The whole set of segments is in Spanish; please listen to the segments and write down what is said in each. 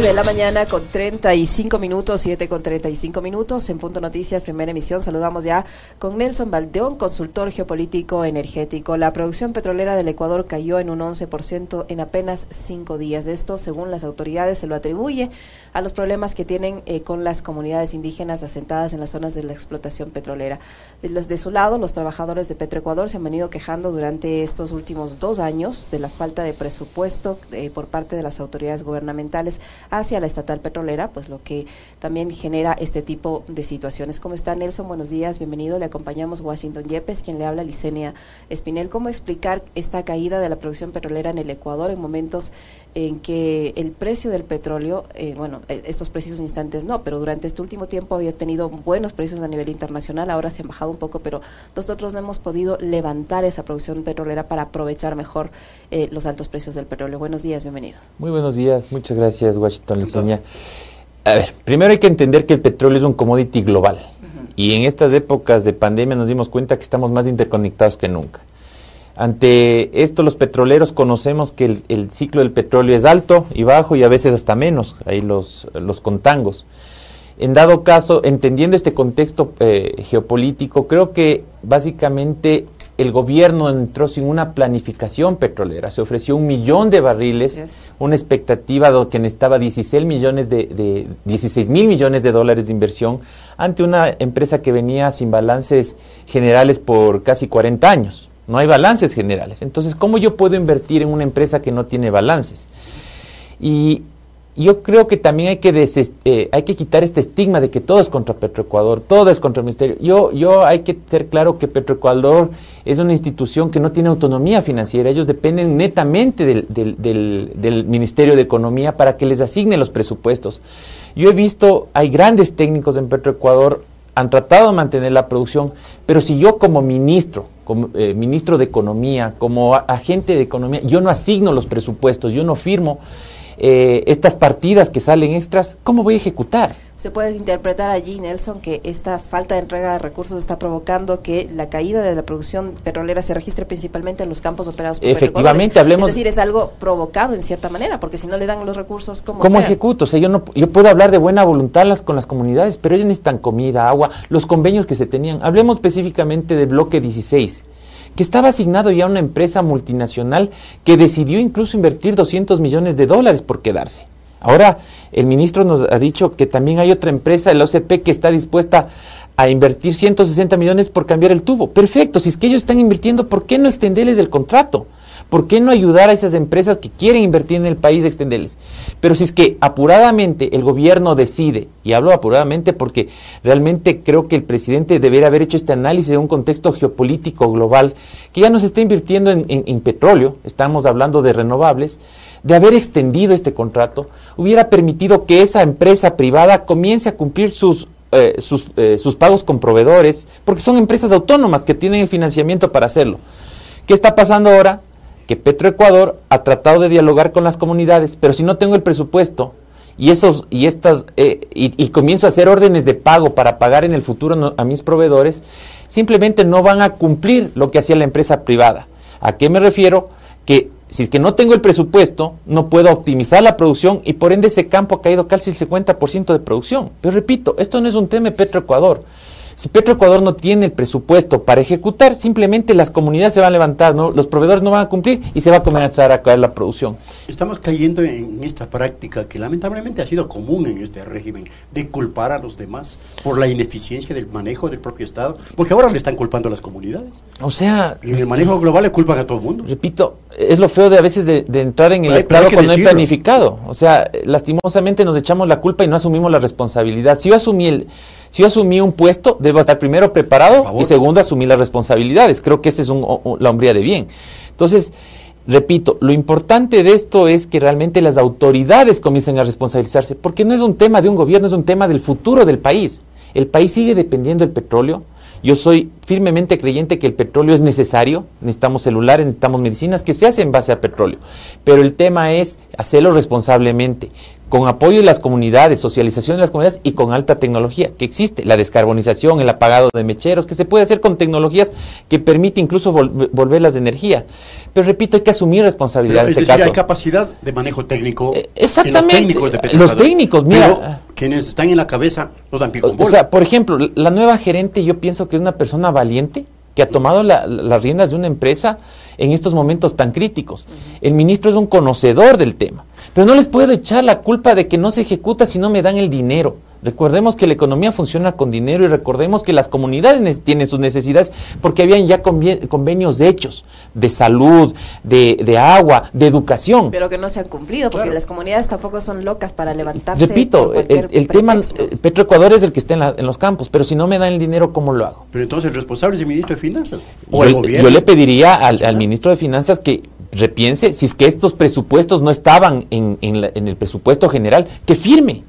9 de la mañana con 35 minutos, 7 con 35 minutos. En Punto Noticias, primera emisión, saludamos ya con Nelson Valdeón, consultor geopolítico energético. La producción petrolera del Ecuador cayó en un 11% en apenas cinco días. Esto, según las autoridades, se lo atribuye a los problemas que tienen eh, con las comunidades indígenas asentadas en las zonas de la explotación petrolera. De, de, su lado, los trabajadores de Petroecuador se han venido quejando durante estos últimos dos años de la falta de presupuesto eh, por parte de las autoridades gubernamentales hacia la estatal petrolera, pues lo que también genera este tipo de situaciones. ¿Cómo está Nelson? Buenos días, bienvenido. Le acompañamos Washington Yepes, quien le habla Licenia Espinel. ¿Cómo explicar esta caída de la producción petrolera en el Ecuador en momentos en que el precio del petróleo, eh, bueno, e, estos precios instantes no, pero durante este último tiempo había tenido buenos precios a nivel internacional, ahora se han bajado un poco, pero nosotros no hemos podido levantar esa producción petrolera para aprovechar mejor eh, los altos precios del petróleo. Buenos días, bienvenido. Muy buenos días, muchas gracias Washington Liceña. A ver, primero hay que entender que el petróleo es un commodity global y en estas épocas de pandemia nos dimos cuenta que estamos más interconectados que nunca. Ante esto los petroleros conocemos que el, ciclo del petróleo es alto y bajo y a veces hasta menos, ahí los, los contangos. En dado caso, entendiendo este contexto eh, geopolítico, creo que básicamente el gobierno entró sin una planificación petrolera. Se ofreció un millón de barriles, una expectativa de que necesitaba 16 millones de, de 16 mil millones de dólares de inversión ante una empresa que venía sin balances generales por casi 40 años no hay balances generales. Entonces, ¿cómo yo puedo invertir en una empresa que no tiene balances? Y yo creo que también hay que, eh, hay que quitar este estigma de que todo es contra Petroecuador, todo es contra el Ministerio. Yo, yo hay que ser claro que Petroecuador es una institución que no tiene autonomía financiera, ellos dependen netamente del, del, Ministerio de Economía para que les asigne los presupuestos. Yo he visto, hay grandes técnicos en Petroecuador, han tratado de mantener la producción, pero si yo como ministro, como eh, ministro de Economía, como agente de Economía, yo no asigno los presupuestos, yo no firmo eh, estas partidas que salen extras, ¿cómo voy a ejecutar? Se puede interpretar allí, Nelson, que esta falta de entrega de recursos está provocando que la caída de la producción petrolera se registre principalmente en los campos operados por Efectivamente, hablemos... Es decir, es algo provocado en cierta manera, porque si no le dan los recursos, ¿cómo ¿Cómo ejecuto? O sea, yo, no, yo puedo hablar de buena voluntad las, con las comunidades, pero ellos necesitan comida, agua, los convenios que se tenían. Hablemos específicamente del bloque 16 que estaba asignado ya a una empresa multinacional que decidió incluso invertir 200 millones de dólares por quedarse. Ahora, el ministro nos ha dicho que también hay otra empresa, el OCP, que está dispuesta a invertir 160 millones por cambiar el tubo. Perfecto, si es que ellos están invirtiendo, ¿por qué no extenderles el contrato? ¿Por qué no ayudar a esas empresas que quieren invertir en el país, extenderles? Pero si es que apuradamente el gobierno decide, y hablo apuradamente porque realmente creo que el presidente debería haber hecho este análisis de un contexto geopolítico global, que ya no se está invirtiendo en, petróleo, estamos hablando de renovables, de haber extendido este contrato, hubiera permitido que esa empresa privada comience a cumplir sus eh, eh, sus, pagos con proveedores, porque son empresas autónomas que tienen el financiamiento para hacerlo. ¿Qué está pasando ahora? Que Petroecuador ha tratado de dialogar con las comunidades, pero si no tengo el presupuesto y esos y estas eh, y, comienzo a hacer órdenes de pago para pagar en el futuro a mis proveedores, simplemente no van a cumplir lo que hacía la empresa privada. ¿A qué me refiero? Que si es que no tengo el presupuesto, no puedo optimizar la producción y por ende ese campo ha caído casi el 50% de producción. Pero repito, esto no es un tema de Petroecuador. Si Petroecuador no tiene el presupuesto para ejecutar, simplemente las comunidades se van a levantar, ¿no? los proveedores no van a cumplir y se va a comenzar a caer la producción. Estamos cayendo en esta práctica que lamentablemente ha sido común en este régimen, de culpar a los demás por la ineficiencia del manejo del propio Estado, porque ahora le están culpando a las comunidades. O sea... En el manejo global le culpan a todo el mundo. Repito, es lo feo de a veces de, entrar en el Estado cuando no hay planificado. O sea, lastimosamente nos echamos la culpa y no asumimos la responsabilidad. Si yo asumí el si yo asumí un puesto, debo estar primero preparado y segundo asumir las responsabilidades. Creo que esa es la hombría de bien. Entonces, repito, lo importante de esto es que realmente las autoridades comiencen a responsabilizarse, porque no es un tema de un gobierno, es un tema del futuro del país. El país sigue dependiendo del petróleo. Yo soy firmemente creyente que el petróleo es necesario, necesitamos celulares, necesitamos medicinas que se hacen en base al petróleo, pero el tema es hacerlo responsablemente con apoyo de las comunidades, socialización de las comunidades y con alta tecnología, que existe, la descarbonización, el apagado de mecheros, que se puede hacer con tecnologías que permite incluso volverlas de energía. Pero repito, hay que asumir responsabilidad en este caso. hay capacidad de manejo técnico. Eh, exactamente. los técnicos, de los técnicos mira. quienes están en la cabeza no dan pico O sea, por ejemplo, la nueva gerente yo pienso que es una persona valiente, que ha tomado las riendas de una empresa en estos momentos tan críticos. El ministro es un conocedor del tema, pero no les puedo echar la culpa de que no se ejecuta si no me dan el dinero. Recordemos que la economía funciona con dinero y recordemos que las comunidades tienen sus necesidades porque habían ya convenios hechos de salud, de, agua, de educación. Pero que no se han cumplido porque las comunidades tampoco son locas para levantarse. Repito, el, tema, eh, Petroecuador es el que está en, los campos, pero si no me dan el dinero, ¿cómo lo hago? Pero entonces el responsable es el ministro de Finanzas o el gobierno. Yo le pediría al, ministro de Finanzas que repiense si es que estos presupuestos no estaban en, en el presupuesto general, que firme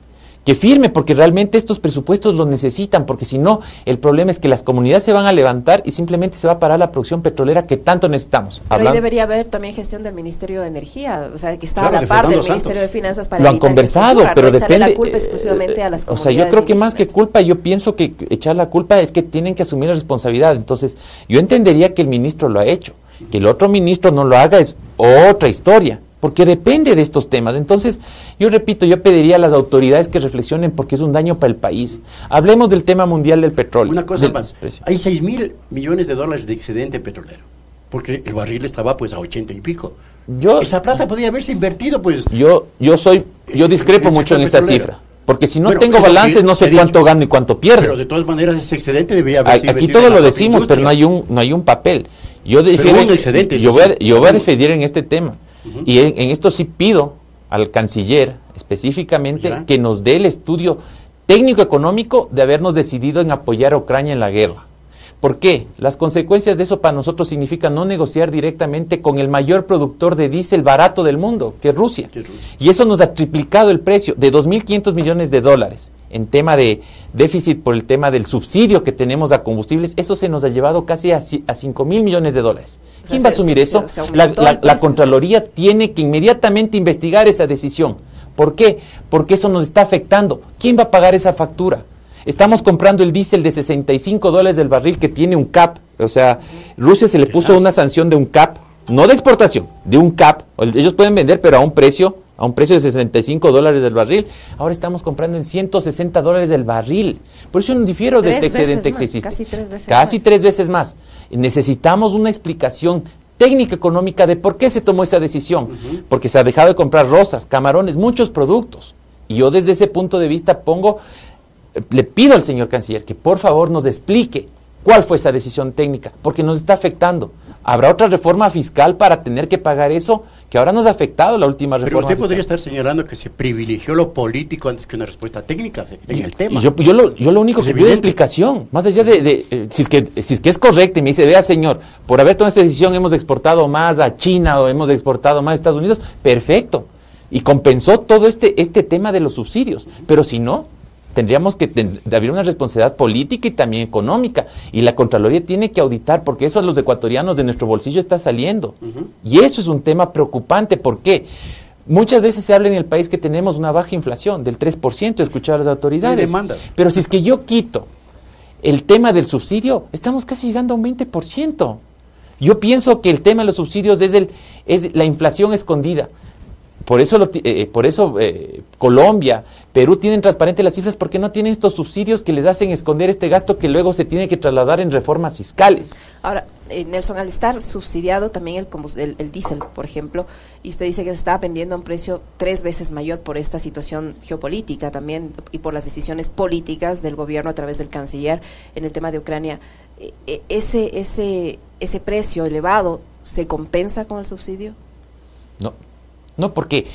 que firme, porque realmente estos presupuestos los necesitan, porque si no, el problema es que las comunidades se van a levantar y simplemente se va a parar la producción petrolera que tanto necesitamos. Pero ahí debería haber también gestión del Ministerio de Energía, o sea, que está a la par del Ministerio de Finanzas para Lo han conversado, pero depende... la culpa exclusivamente a las comunidades. O sea, yo creo que más que culpa, yo pienso que echar la culpa es que tienen que asumir la responsabilidad. Entonces, yo entendería que el ministro lo ha hecho. Que el otro ministro no lo haga es otra historia porque depende de estos temas. Entonces, yo repito, yo pediría a las autoridades que reflexionen porque es un daño para el país. Hablemos del tema mundial del petróleo. Una cosa más, hay 6 mil millones de dólares de excedente petrolero, porque el barril estaba pues a 80 y pico. Yo, Esa plata podría haberse invertido pues... Yo, yo soy, yo discrepo mucho en esa cifra. Porque si no tengo balances, no sé cuánto gano y cuánto pierdo. Pero de todas maneras, ese excedente debía haberse Aquí todo lo decimos, pero no hay un, no hay un papel. Yo, voy a, yo voy a defender en este tema. Y en, esto sí pido al canciller específicamente que nos dé el estudio técnico-económico de habernos decidido en apoyar a Ucrania en la guerra. ¿Por qué? Las consecuencias de eso para nosotros significan no negociar directamente con el mayor productor de diésel barato del mundo, que es Rusia. Y eso nos ha triplicado el precio de 2.500 millones de dólares en tema de déficit por el tema del subsidio que tenemos a combustibles. Eso se nos ha llevado casi a, a 5 mil millones de dólares. ¿Quién va a asumir eso? la, la Contraloría tiene que inmediatamente investigar esa decisión. ¿Por qué? Porque eso nos está afectando. ¿Quién va a pagar esa factura? Estamos comprando el diésel de 65 dólares del barril que tiene un cap. O sea, Rusia se le puso una sanción de un cap, no de exportación, de un cap. Ellos pueden vender, pero a un precio, a un precio de 65 dólares del barril. Ahora estamos comprando en 160 dólares del barril. Por eso no difiero de este excedente. Casi tres veces Casi más. tres veces más. Necesitamos una explicación técnica económica de por qué se tomó esa decisión. Porque se ha dejado de comprar rosas, camarones, muchos productos. Y yo desde ese punto de vista pongo le pido al señor canciller que por favor nos explique cuál fue esa decisión técnica, porque nos está afectando. ¿Habrá otra reforma fiscal para tener que pagar eso que ahora nos ha afectado la última reforma? Pero usted podría estar señalando que se privilegió lo político antes que una respuesta técnica en el tema. Yo, yo, lo, yo lo único que pido es explicación, más allá de, eh, si, es que, si es que es correcto y me dice, vea señor, por haber tomado esa decisión hemos exportado más a China o hemos exportado más a Estados Unidos, perfecto. Y compensó todo este, este tema de los subsidios. Pero si no, tendríamos que haber una responsabilidad política y también económica. Y la Contraloría tiene que auditar, porque eso a los ecuatorianos de nuestro bolsillo está saliendo. Y eso es un tema preocupante. ¿Por qué? Muchas veces se habla en el país que tenemos una baja inflación del 3%, escuchar a las autoridades. Pero si es que yo quito el tema del subsidio, estamos casi llegando a un 20%. Yo pienso que el tema de los subsidios es, el, es la inflación escondida. Por eso, eh, eh, por eso eh, Colombia, Perú tienen transparentes las cifras porque no tienen estos subsidios que les hacen esconder este gasto que luego se tiene que trasladar en reformas fiscales. Ahora, Nelson, al estar subsidiado también el, el, diésel, por ejemplo, y usted dice que se está vendiendo a un precio tres veces mayor por esta situación geopolítica también y por las decisiones políticas del gobierno a través del canciller en el tema de Ucrania, ese, ese, ese precio elevado se compensa con el subsidio? No, no, porque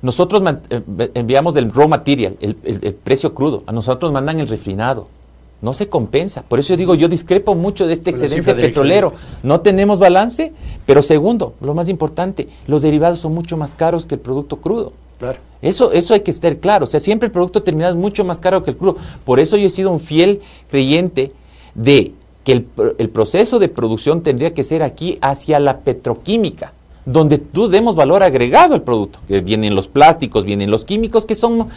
nosotros eh, enviamos el raw material, el, precio crudo, a nosotros mandan el refinado. No se compensa. Por eso yo digo, yo discrepo mucho de este excedente petrolero. No tenemos balance, pero segundo, lo más importante, los derivados son mucho más caros que el producto crudo. Claro. Eso, eso hay que estar claro. O sea, siempre el producto terminado es mucho más caro que el crudo. Por eso yo he sido un fiel creyente de que el, el proceso de producción tendría que ser aquí hacia la petroquímica donde tú demos valor agregado al producto, que vienen los plásticos, vienen los químicos, que son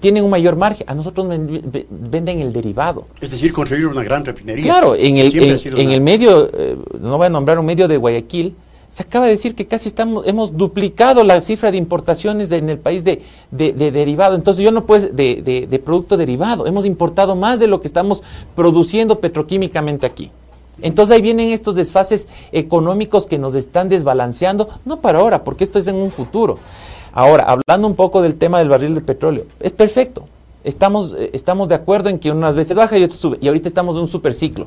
tienen un mayor margen. A nosotros venden el derivado. Es decir, construir una gran refinería. Claro, en el, en, el medio, eh, no voy a nombrar un medio de Guayaquil, se acaba de decir que casi estamos, hemos duplicado la cifra de importaciones en el país de, de, derivado. Entonces yo no puedo, de, de producto derivado. Hemos importado más de lo que estamos produciendo petroquímicamente aquí. Entonces ahí vienen estos desfases económicos que nos están desbalanceando, no para ahora, porque esto es en un futuro. Ahora, hablando un poco del tema del barril de petróleo, es perfecto. Estamos, eh, estamos de acuerdo en que unas veces baja y otras sube, y ahorita estamos en un superciclo.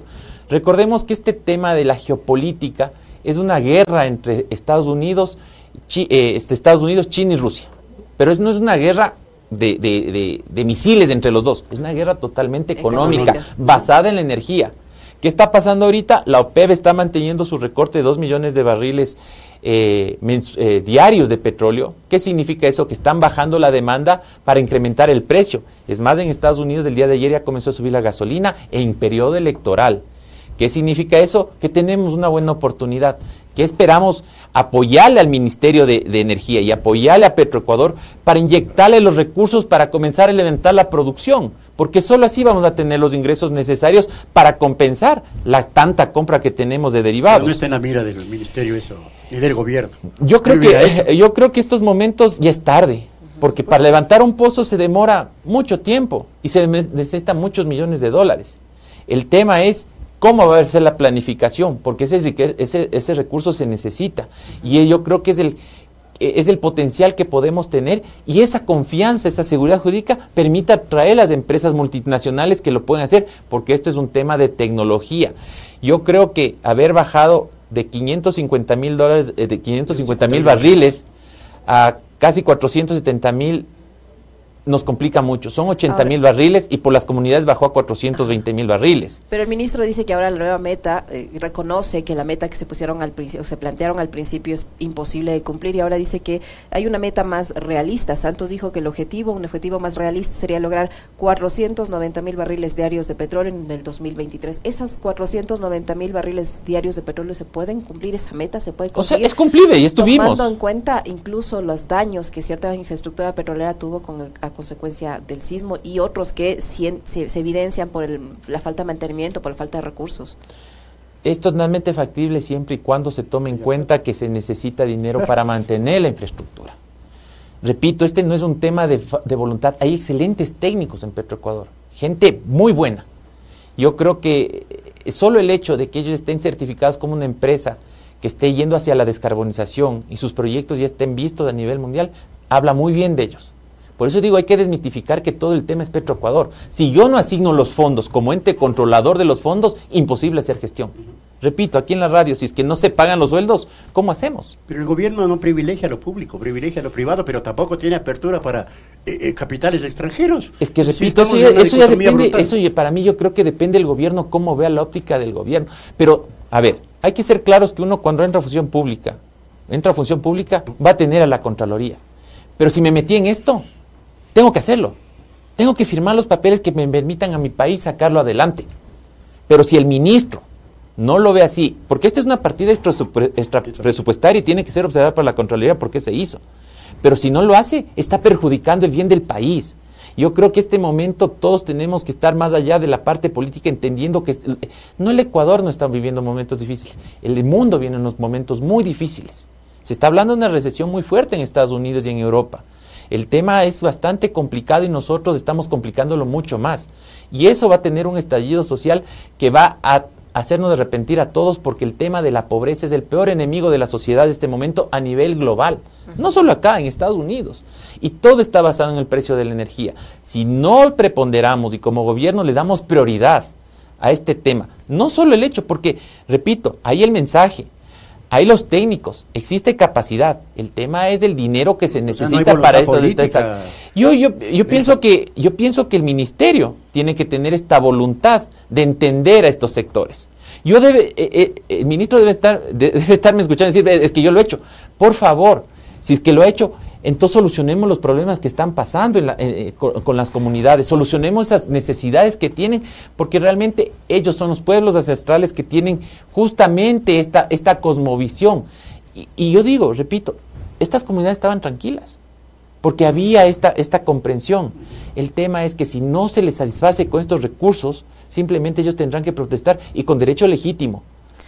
Recordemos que este tema de la geopolítica es una guerra entre Estados Unidos, eh, este, Estados Unidos, China y Rusia. Pero no es una guerra de, de, misiles entre los dos, es una guerra totalmente económica, basada en la energía. ¿Qué está pasando ahorita? La OPEP está manteniendo su recorte de 2 millones de barriles eh, eh, diarios de petróleo. ¿Qué significa eso? Que están bajando la demanda para incrementar el precio. Es más, en Estados Unidos el día de ayer ya comenzó a subir la gasolina en periodo electoral. ¿Qué significa eso? Que tenemos una buena oportunidad. ¿Qué esperamos? Apoyarle al Ministerio de, Energía y apoyarle a Petroecuador para inyectarle los recursos para comenzar a levantar la producción porque solo así vamos a tener los ingresos necesarios para compensar la tanta compra que tenemos de derivados. no está en la mira del ministerio eso, ni del gobierno. Yo creo, que, yo creo que estos momentos ya es tarde, porque para levantar un pozo se demora mucho tiempo y se necesitan muchos millones de dólares. El tema es cómo va a ser la planificación, porque ese, ese, ese recurso se necesita. Y yo creo que es el es el potencial que podemos tener y esa confianza, esa seguridad jurídica permite atraer a las empresas multinacionales que lo pueden hacer, porque esto es un tema de tecnología. Yo creo que haber bajado de 550 mil dólares, eh, de 550 mil barriles a casi 470 mil nos complica mucho. Son 80 mil barriles y por las comunidades bajó a 420 mil barriles. Pero el ministro dice que ahora la nueva meta eh, reconoce que la meta que se pusieron al principio, se plantearon al principio es imposible de cumplir y ahora dice que hay una meta más realista. Santos dijo que el objetivo, un objetivo más realista sería lograr 490 mil barriles diarios de petróleo en el 2023. Esas 490 mil barriles diarios de petróleo se pueden cumplir esa meta, se puede cumplir. O sea, es cumplible y estuvimos. Tomando en cuenta incluso los daños que cierta infraestructura petrolera tuvo con el, consecuencia del sismo y otros que se, se, evidencian por la falta de mantenimiento, por la falta de recursos. Es totalmente factible siempre y cuando se tome en cuenta que se necesita dinero para mantener la infraestructura. Repito, este no es un tema de, de voluntad. Hay excelentes técnicos en Petroecuador, gente muy buena. Yo creo que eh, solo el hecho de que ellos estén certificados como una empresa que esté yendo hacia la descarbonización y sus proyectos ya estén vistos a nivel mundial, habla muy bien de ellos. Por eso digo, hay que desmitificar que todo el tema es Petroecuador. Si yo no asigno los fondos como ente controlador de los fondos, imposible hacer gestión. Repito, aquí en la radio, si es que no se pagan los sueldos, ¿cómo hacemos? Pero el gobierno no privilegia lo público, privilegia lo privado, pero tampoco tiene apertura para eh, eh, capitales extranjeros. Es que repito, eso, ya, depende, eso para mí yo creo que depende del gobierno cómo vea la óptica del gobierno. Pero, a ver, hay que ser claros que uno cuando entra a función pública, entra a función pública, va a tener a la Contraloría. Pero si me metí en esto, tengo que hacerlo. Tengo que firmar los papeles que me permitan a mi país sacarlo adelante. Pero si el ministro no lo ve así, porque esta es una partida extra presupuestaria y tiene que ser observada por la Contraloría porque se hizo. Pero si no lo hace, está perjudicando el bien del país. Yo creo que este momento todos tenemos que estar más allá de la parte política, entendiendo que no el Ecuador no está viviendo momentos difíciles, el mundo viene en unos momentos muy difíciles. Se está hablando de una recesión muy fuerte en Estados Unidos y en Europa. El tema es bastante complicado y nosotros estamos complicándolo mucho más. Y eso va a tener un estallido social que va a hacernos arrepentir a todos porque el tema de la pobreza es el peor enemigo de la sociedad de este momento a nivel global. No solo acá, en Estados Unidos. Y todo está basado en el precio de la energía. Si no preponderamos y como gobierno le damos prioridad a este tema, no solo el hecho, porque, repito, ahí el mensaje, hay los técnicos, existe capacidad. El tema es el dinero que se necesita para esto. Yo, yo, yo pienso que yo pienso que el ministerio tiene que tener esta voluntad de entender a estos sectores. Yo debe, eh, eh, el ministro debe estar, debe estarme escuchando y decir, es que yo lo he hecho. Por favor, si es que lo he hecho, entonces solucionemos los problemas que están pasando eh, con, las comunidades, solucionemos esas necesidades que tienen, porque realmente ellos son los pueblos ancestrales que tienen justamente esta, esta cosmovisión. Y, y yo digo, repito, estas comunidades estaban tranquilas porque había esta, esta comprensión. El tema es que si no se les satisface con estos recursos, simplemente ellos tendrán que protestar y con derecho legítimo,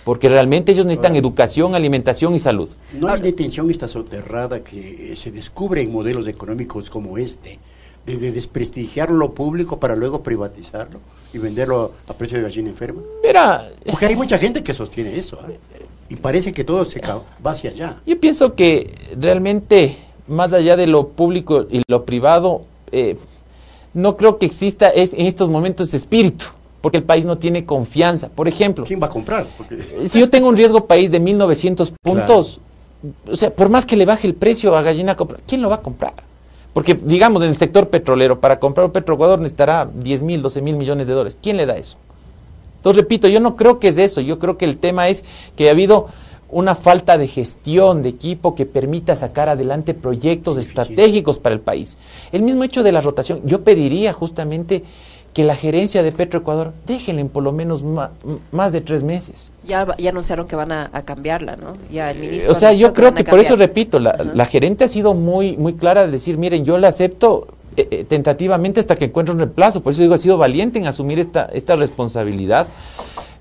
porque realmente ellos necesitan educación, alimentación y salud. No hay detención esta soterrada que se descubre en modelos económicos como este, de, de desprestigiar lo público para luego privatizarlo y venderlo a precio de gallina enferma. Mira, Porque hay mucha gente que sostiene eso, ¿eh? y parece que todo se va hacia allá. yo pienso que realmente, más allá de lo público y lo privado, eh, no creo que exista es- en estos momentos espíritu, porque el país no tiene confianza. Por ejemplo, ¿Quién va a comprar? Porque si yo tengo un riesgo país de 1900 puntos, o sea, por más que le baje el precio a gallina, ¿quién lo va a comprar? Porque, digamos, en el sector petrolero, para comprar un Petroecuador necesitará 10 mil, 12 mil millones de dólares. ¿Quién le da eso? Entonces, repito, yo no creo que es eso. Yo creo que el tema es que ha habido una falta de gestión de equipo que permita sacar adelante proyectos estratégicos para el país. El mismo hecho de la rotación, yo pediría justamente que la gerencia de Petroecuador déjenle por lo menos ma- más de tres meses. Ya, ya anunciaron que van a, a cambiarla, ¿no? Ya el Eh, ministro o sea, yo creo que por eso repito, la, gerente ha sido muy muy clara de decir, miren, yo la acepto eh, eh, tentativamente hasta que encuentre un reemplazo. Por eso digo, ha sido valiente en asumir esta, esta responsabilidad.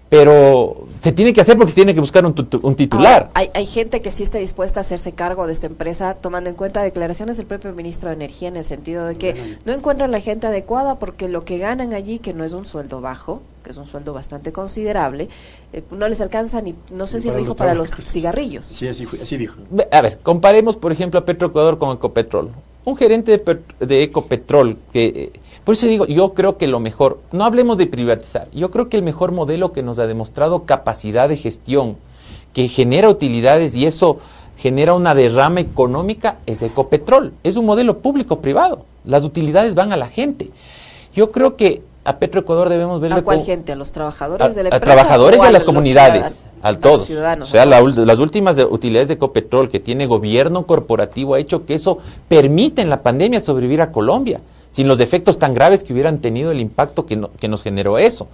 Pero se tiene que hacer porque se tiene que buscar un, un titular. Ahora, hay, hay gente que sí está dispuesta a hacerse cargo de esta empresa, tomando en cuenta declaraciones del propio ministro de Energía en el sentido de que no encuentran la gente adecuada porque lo que ganan allí, que no es un sueldo bajo, que es un sueldo bastante considerable, eh, no les alcanza ni, no sé Ni si lo dijo los para los cigarrillos. Sí, así, fue- así dijo. A ver, comparemos, por ejemplo, a Petroecuador con Ecopetrol. Un gerente de, de Ecopetrol, que, eh, por eso digo, yo creo que lo mejor, no hablemos de privatizar, yo creo que el mejor modelo que nos ha demostrado capacidad de gestión, que genera utilidades y eso genera una derrama económica, es Ecopetrol. Es un modelo público-privado. Las utilidades van a la gente. Yo creo que a Petroecuador debemos verlo ¿A cuál gente? ¿A los trabajadores de la a, a trabajadores y a las comunidades, a todos. ciudadanos, o sea, a la las últimas de- utilidades de Ecopetrol que tiene gobierno corporativo ha hecho que eso permite en la pandemia sobrevivir a Colombia, sin los defectos tan graves que hubieran tenido el impacto que, no- que nos generó eso.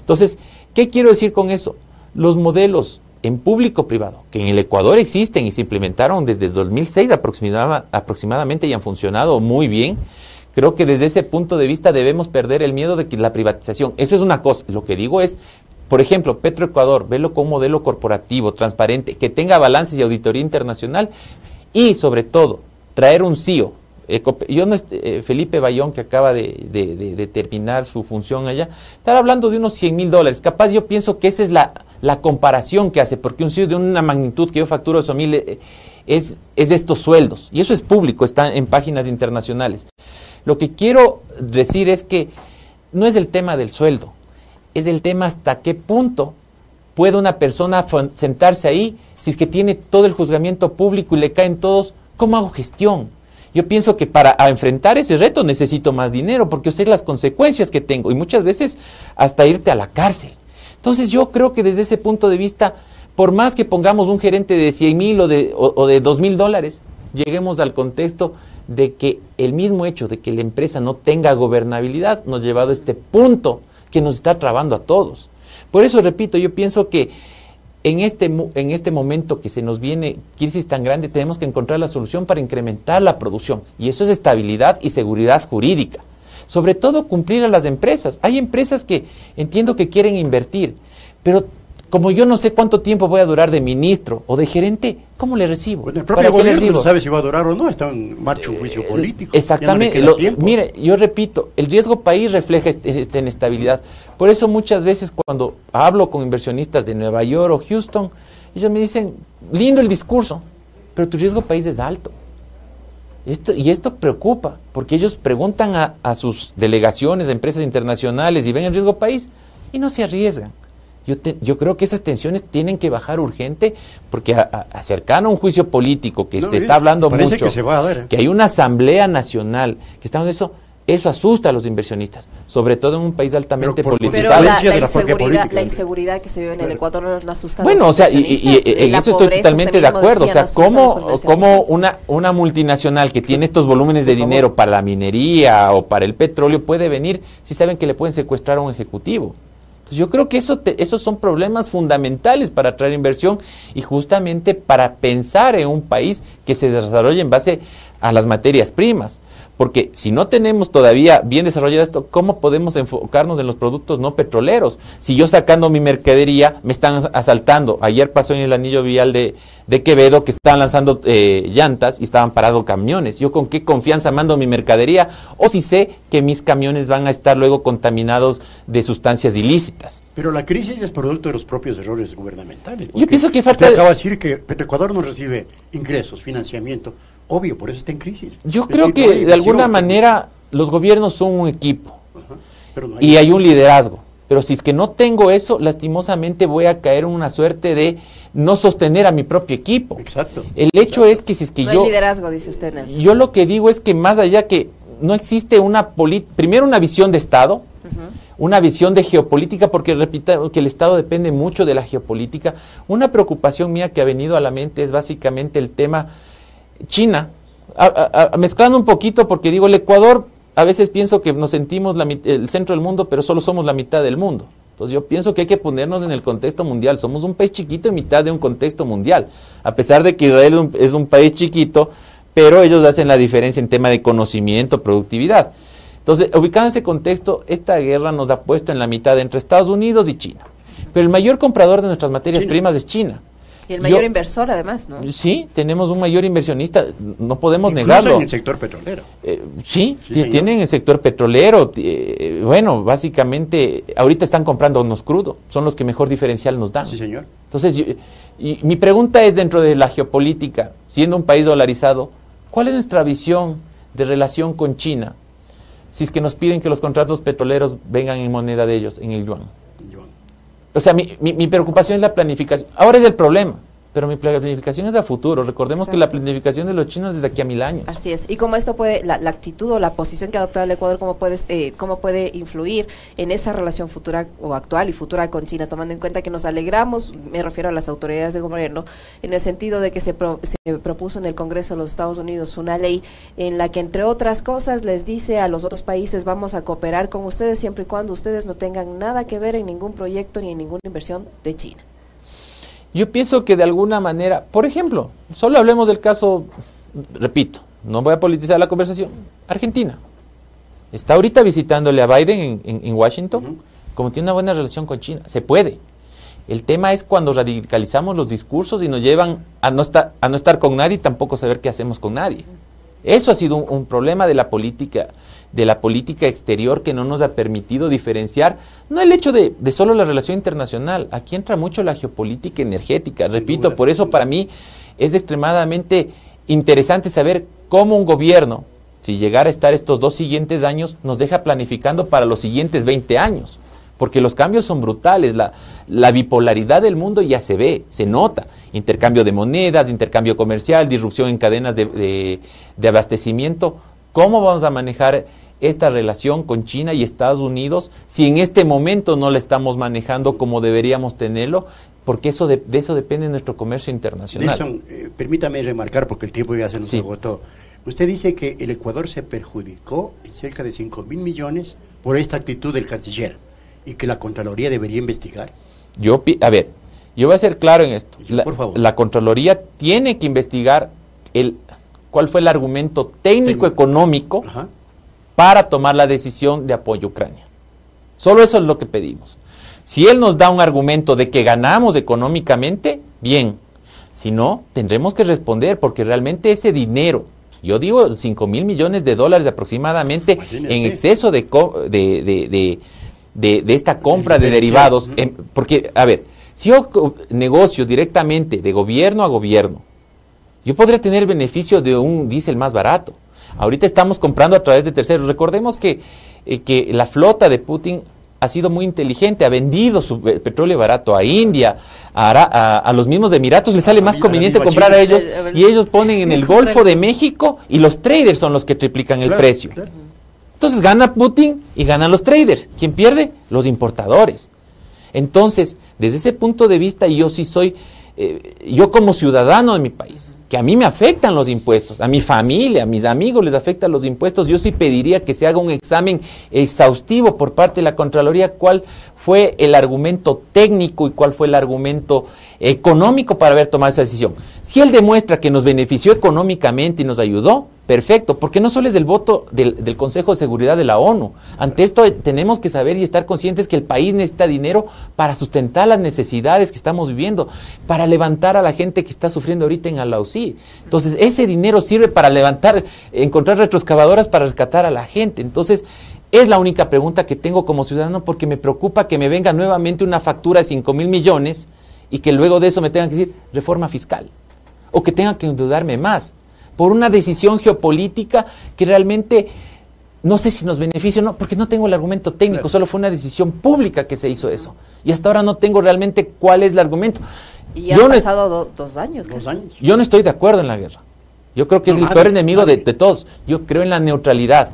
Entonces, ¿qué quiero decir con eso? Los modelos en público-privado, que en el Ecuador existen y se implementaron desde 2006 aproximada- aproximadamente y han funcionado muy bien, creo que desde ese punto de vista debemos perder el miedo de que la privatización, eso es una cosa, lo que digo es, por ejemplo, Petroecuador, verlo como modelo corporativo, transparente, que tenga balances y auditoría internacional y sobre todo, traer un CEO. Ecope- Yo eh, Felipe Bayón, que acaba de, terminar su función allá, estar hablando de unos 100 mil dólares. Capaz yo pienso que esa es la, comparación que hace, porque un CEO de una magnitud que yo facturo esos mil eh, es, es de estos sueldos. Y eso es público, está en páginas internacionales. Lo que quiero decir es que no es el tema del sueldo, es el tema hasta qué punto puede una persona sentarse ahí si es que tiene todo el juzgamiento público y le caen todos, ¿cómo hago gestión? Yo pienso que para enfrentar ese reto necesito más dinero porque sé las consecuencias que tengo y muchas veces hasta irte a la cárcel. Entonces yo creo que desde ese punto de vista, por más que pongamos un gerente de 100 mil o de, o, o de 2 mil dólares, lleguemos al contexto de que el mismo hecho de que la empresa no tenga gobernabilidad nos ha llevado a este punto que nos está trabando a todos. Por eso, repito, yo pienso que en este, en este momento que se nos viene crisis tan grande, tenemos que encontrar la solución para incrementar la producción. Y eso es estabilidad y seguridad jurídica. Sobre todo cumplir a las empresas. Hay empresas que entiendo que quieren invertir, pero como yo no sé cuánto tiempo voy a durar de ministro o de gerente, ¿cómo le recibo? Bueno, el ¿Para propio gobierno no sabe si va a durar o no, está en marcha un juicio Eh, político. Exactamente. No Lo- mire, yo repito, el riesgo país refleja este- esta inestabilidad. Por eso muchas veces cuando hablo con inversionistas de Nueva York o Houston, ellos me dicen, lindo el discurso, pero tu riesgo país es alto. Esto, y esto preocupa, porque ellos preguntan a, a sus delegaciones de empresas internacionales y ven el riesgo país y no se arriesgan. Yo, te- yo creo que esas tensiones tienen que bajar urgente, porque a, a- acercar a un juicio político que No, se está hablando mucho, que se va a dar, ¿eh? que hay una asamblea nacional, que estamos en eso, eso asusta a los inversionistas, sobre todo en un país altamente Pero politizado. la, la la inseguridad, política. la inseguridad que se vive en el. Ecuador no, no asusta a Bueno, los o sea, y, y- y- inversionistas, en la eso estoy totalmente de acuerdo. O sea, ¿cómo, cómo una, una multinacional que tiene estos volúmenes de dinero para la minería o para el petróleo puede venir si saben que le pueden secuestrar a un ejecutivo? Pues yo creo que eso esos son problemas fundamentales para atraer inversión y justamente para pensar en un país que se desarrolle en base a las materias primas. Porque si no tenemos todavía bien desarrollado esto, ¿cómo podemos enfocarnos en los productos no petroleros? Si yo sacando mi mercadería me están asaltando. Ayer pasó en el anillo vial de, de Quevedo que estaban lanzando eh, llantas y estaban parados camiones. ¿Yo con qué confianza mando mi mercadería? O si sé que mis camiones van a estar luego contaminados de sustancias ilícitas. Pero la crisis es producto de los propios errores gubernamentales. Yo pienso que falta... Usted acaba de decir que Ecuador no recibe ingresos, financiamiento Obvio, por eso está en crisis. Yo creo que de alguna manera los gobiernos son un equipo y hay un liderazgo. Pero si es que no tengo eso, lastimosamente voy a caer en una suerte de no sostener a mi propio equipo. Exacto. El hecho es que si es que no yo... Hay liderazgo, dice usted, Nelson. Yo lo que digo es que más allá que no existe una... Primero una visión de Estado, una visión de geopolítica, porque repito que el Estado depende mucho de la geopolítica. Una preocupación mía que ha venido a la mente es básicamente el tema China, mezclando un poquito porque digo, el Ecuador, a veces pienso que nos sentimos el centro del mundo, pero solo somos la mitad del mundo. Entonces yo pienso que hay que ponernos en el contexto mundial. Somos un país chiquito en mitad de un contexto mundial. A pesar de que Israel es un país chiquito, pero ellos hacen la diferencia en tema de conocimiento, productividad. Entonces, ubicado en ese contexto, esta guerra nos ha puesto en la mitad entre Estados Unidos y China. Pero el mayor comprador de nuestras materias primas es China. Y el mayor inversor, además, ¿no? Sí, tenemos un mayor inversionista, no podemos negarlo. en el sector petrolero. Eh, sí, tienen el sector petrolero. Eh, bueno, básicamente, ahorita están comprando unos crudo, son los que mejor diferencial nos dan. Sí, señor. Entonces, y mi pregunta es, dentro de la geopolítica, siendo un país dolarizado, ¿cuál es nuestra visión de relación con China? Si es que nos piden que los contratos petroleros vengan en moneda de ellos, en el yuan. O sea, mi, mi, preocupación es la planificación. Ahora es el problema. Pero mi planificación es a futuro. Recordemos que la planificación de los chinos es de aquí a mil años. Así es. Y cómo esto puede, la, actitud o la posición que ha adoptado el Ecuador, cómo puede, eh, cómo puede influir en esa relación futura o actual y futura con China, tomando en cuenta que nos alegramos, me refiero a las autoridades de gobierno, en el sentido de que se, se propuso en el Congreso de los Estados Unidos una ley en la que, entre otras cosas, les dice a los otros países, vamos a cooperar con ustedes siempre y cuando ustedes no tengan nada que ver en ningún proyecto ni en ninguna inversión de China. Yo pienso que de alguna manera, por ejemplo, solo hablemos del caso, repito, no voy a politizar la conversación, Argentina. Está ahorita visitándole a Biden en, Washington, como tiene una buena relación con China. Se puede. El tema es cuando radicalizamos los discursos y nos llevan a no estar, a no estar con nadie y tampoco saber qué hacemos con nadie. Eso ha sido un problema de la política de la política exterior que no nos ha permitido diferenciar, no el hecho de, solo la relación internacional, aquí entra mucho la geopolítica energética, repito, por eso para mí es extremadamente interesante saber cómo un gobierno, si llegara a estar estos dos siguientes años, nos deja planificando para los siguientes 20 años, porque los cambios son brutales, la, la bipolaridad del mundo ya se ve, se nota, intercambio de monedas, intercambio comercial, disrupción en cadenas de, de abastecimiento, ¿cómo vamos a manejar esta relación con China y Estados Unidos si en este momento no la estamos manejando como deberíamos tenerlo? Porque eso de, eso depende de nuestro comercio internacional. Nelson, eh, permítame remarcar, porque el tiempo ya se nos agotó. Usted dice que el Ecuador se perjudicó en cerca de 5 mil millones por esta actitud del canciller y que la Contraloría debería investigar. Yo, a ver, yo voy a ser claro en esto. la, por favor. la Contraloría tiene que investigar el, cuál fue el argumento técnico económico para tomar la decisión de apoyo a Ucrania. Solo eso es lo que pedimos. Si él nos da un argumento de que ganamos económicamente, bien. Si no, tendremos que responder porque realmente ese dinero, yo digo 5 mil millones de dólares aproximadamente en exceso de, de, de, esta compra de derivados, porque, a ver, si yo negocio directamente de gobierno a gobierno, yo podría tener el beneficio de un diésel más barato. Ahorita estamos comprando a través de terceros. Recordemos que, eh, que la flota de Putin ha sido muy inteligente, ha vendido su petróleo barato a India, a, a, los mismos Emiratos, les sale más conveniente comprar a ellos y ellos ponen en el Golfo de México y los traders son los que triplican el precio. Entonces gana Putin y ganan los traders. ¿Quién pierde? Los importadores. Entonces, desde ese punto de vista, yo sí soy, eh, yo como ciudadano de mi país, que a mí me afectan los impuestos, a mi familia, a mis amigos les afectan los impuestos, yo sí pediría que se haga un examen exhaustivo por parte de la Contraloría cuál fue el argumento técnico y cuál fue el argumento económico para haber tomado esa decisión. Si él demuestra que nos benefició económicamente y nos ayudó, perfecto, porque no solo es el voto del, Consejo de Seguridad de la ONU. Ante esto tenemos que saber y estar conscientes que el país necesita dinero para sustentar las necesidades que estamos viviendo, para levantar a la gente que está sufriendo ahorita en Alausí. Entonces, ese dinero sirve para levantar, encontrar retroexcavadoras para rescatar a la gente. Entonces, es la única pregunta que tengo como ciudadano porque me preocupa que me venga nuevamente una factura de 5 mil millones y que luego de eso me tengan que decir reforma fiscal o que tenga que endeudarme más por una decisión geopolítica que realmente no sé si nos beneficia o no, porque no tengo el argumento técnico, solo fue una decisión pública que se hizo eso. Y hasta ahora no tengo realmente cuál es el argumento. Y han pasado dos años. Dos años. Yo no estoy de acuerdo en la guerra. Yo creo que es el peor enemigo de, todos. Yo creo en la neutralidad.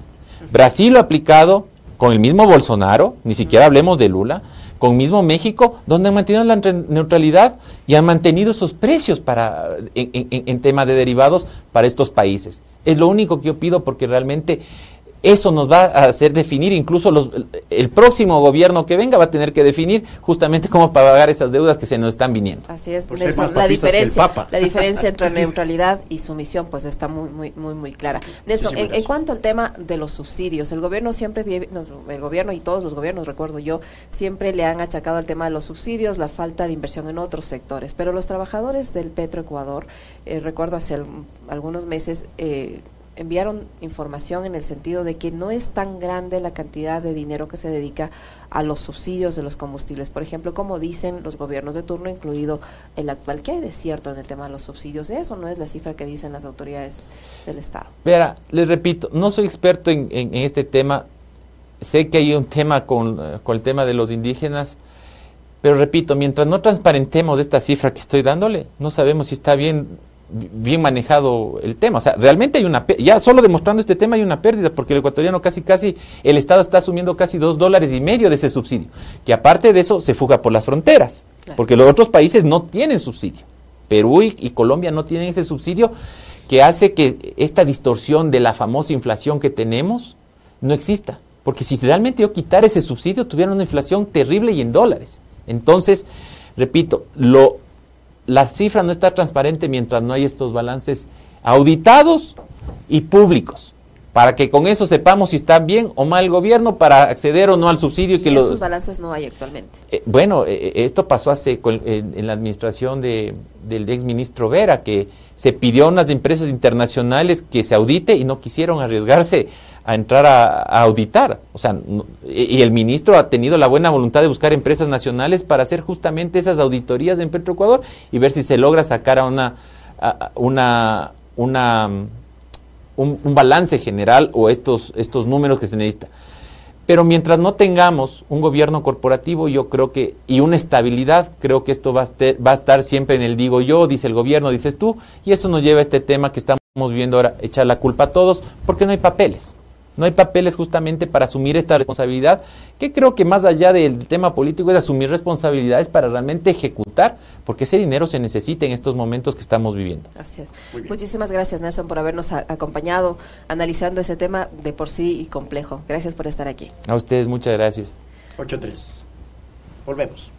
Brasil lo ha aplicado con el mismo Bolsonaro, ni siquiera hablemos de Lula, con mismo México, donde han mantenido la neutralidad y han mantenido esos precios para, en, en tema de derivados para estos países. Es lo único que yo pido porque realmente eso nos va a hacer definir, incluso los, el próximo gobierno que venga va a tener que definir justamente cómo pagar esas deudas que se nos están viniendo. Así es, la diferencia, la diferencia entre neutralidad y sumisión pues está muy muy muy muy clara. Nelson, en, cuanto al tema de los subsidios, el gobierno siempre el gobierno y todos los gobiernos, recuerdo yo, siempre le han achacado el tema de los subsidios, la falta de inversión en otros sectores, pero los trabajadores del Petroecuador, eh, recuerdo hace algunos meses eh, enviaron información en el sentido de que no es tan grande la cantidad de dinero que se dedica a los subsidios de los combustibles. Por ejemplo, como dicen los gobiernos de turno, incluido el actual, que hay de cierto en el tema de los subsidios. Eso no es la cifra que dicen las autoridades del Estado. Verá, les repito, no soy experto en, este tema. Sé que hay un tema con, eh, con el tema de los indígenas. Pero repito, mientras no transparentemos esta cifra que estoy dándole, no sabemos si está bien bien manejado el tema. O sea, realmente hay una, ya solo demostrando este tema hay una pérdida, porque el ecuatoriano casi, casi, el Estado está asumiendo casi dos dólares y medio de ese subsidio, que aparte de eso se fuga por las fronteras, porque los otros países no tienen subsidio. Perú y, Colombia no tienen ese subsidio que hace que esta distorsión de la famosa inflación que tenemos no exista. Porque si realmente yo quitar ese subsidio, tuviera una inflación terrible y en dólares. Entonces, repito, lo la cifra no está transparente mientras no hay estos balances auditados y públicos para que con eso sepamos si está bien o mal el gobierno para acceder o no al subsidio. Y que esos balances no hay actualmente. Eh, bueno, eh, eh, esto pasó hace en, la administración de, del ex ministro Vera, que se pidió a unas empresas internacionales que se audite y no quisieron arriesgarse a entrar a, auditar. O sea, y el ministro ha tenido la buena voluntad de buscar empresas nacionales para hacer justamente esas auditorías en Petroecuador y ver si se logra sacar a una, una, una un, balance general o estos, estos números que se necesita. Pero mientras no tengamos un gobierno corporativo, yo creo que, y una estabilidad, creo que esto va a, va a estar siempre en el digo yo, dice el gobierno, dices tú, y eso nos lleva a este tema que estamos viendo ahora, echar la culpa a todos, porque no hay papeles. No hay papeles justamente para asumir esta responsabilidad, que creo que más allá del tema político es asumir responsabilidades para realmente ejecutar, porque ese dinero se necesita en estos momentos que estamos viviendo. Así es. Muchísimas gracias, Nelson, por habernos acompañado analizando ese tema de por sí y complejo. Gracias por estar aquí. A ustedes, muchas gracias. 8-3. Volvemos.